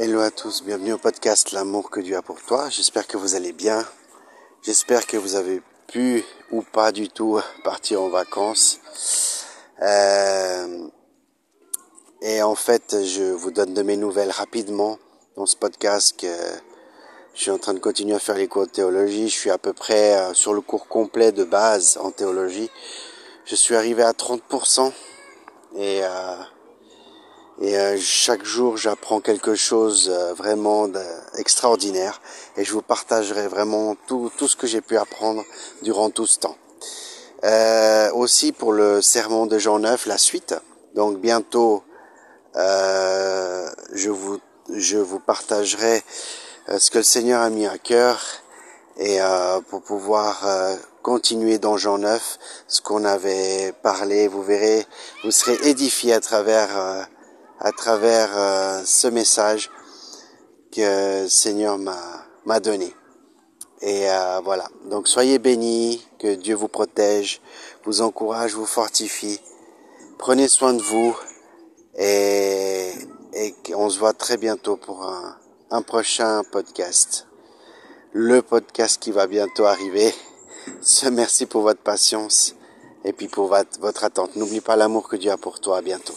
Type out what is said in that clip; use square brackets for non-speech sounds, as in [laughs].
Hello à tous, bienvenue au podcast L'amour que Dieu a pour toi. J'espère que vous allez bien. J'espère que vous avez pu ou pas du tout [laughs] partir en vacances. Euh, et en fait, je vous donne de mes nouvelles rapidement dans ce podcast que je suis en train de continuer à faire les cours de théologie. Je suis à peu près euh, sur le cours complet de base en théologie. Je suis arrivé à 30% et euh, et euh, chaque jour, j'apprends quelque chose euh, vraiment extraordinaire. Et je vous partagerai vraiment tout, tout ce que j'ai pu apprendre durant tout ce temps. Euh, aussi pour le sermon de Jean 9, la suite. Donc bientôt, euh, je, vous, je vous partagerai ce que le Seigneur a mis à cœur et pour pouvoir continuer dans Jean 9 ce qu'on avait parlé. Vous verrez, vous serez édifiés à travers à travers euh, ce message que le Seigneur m'a donné. Et euh, voilà, donc soyez bénis, que Dieu vous protège, vous encourage, vous fortifie. Prenez soin de vous et, et on se voit très bientôt pour un, un prochain podcast. Le podcast qui va bientôt arriver. Merci pour votre patience et puis pour votre, attente. N'oublie pas l'amour que Dieu a pour toi. À bientôt.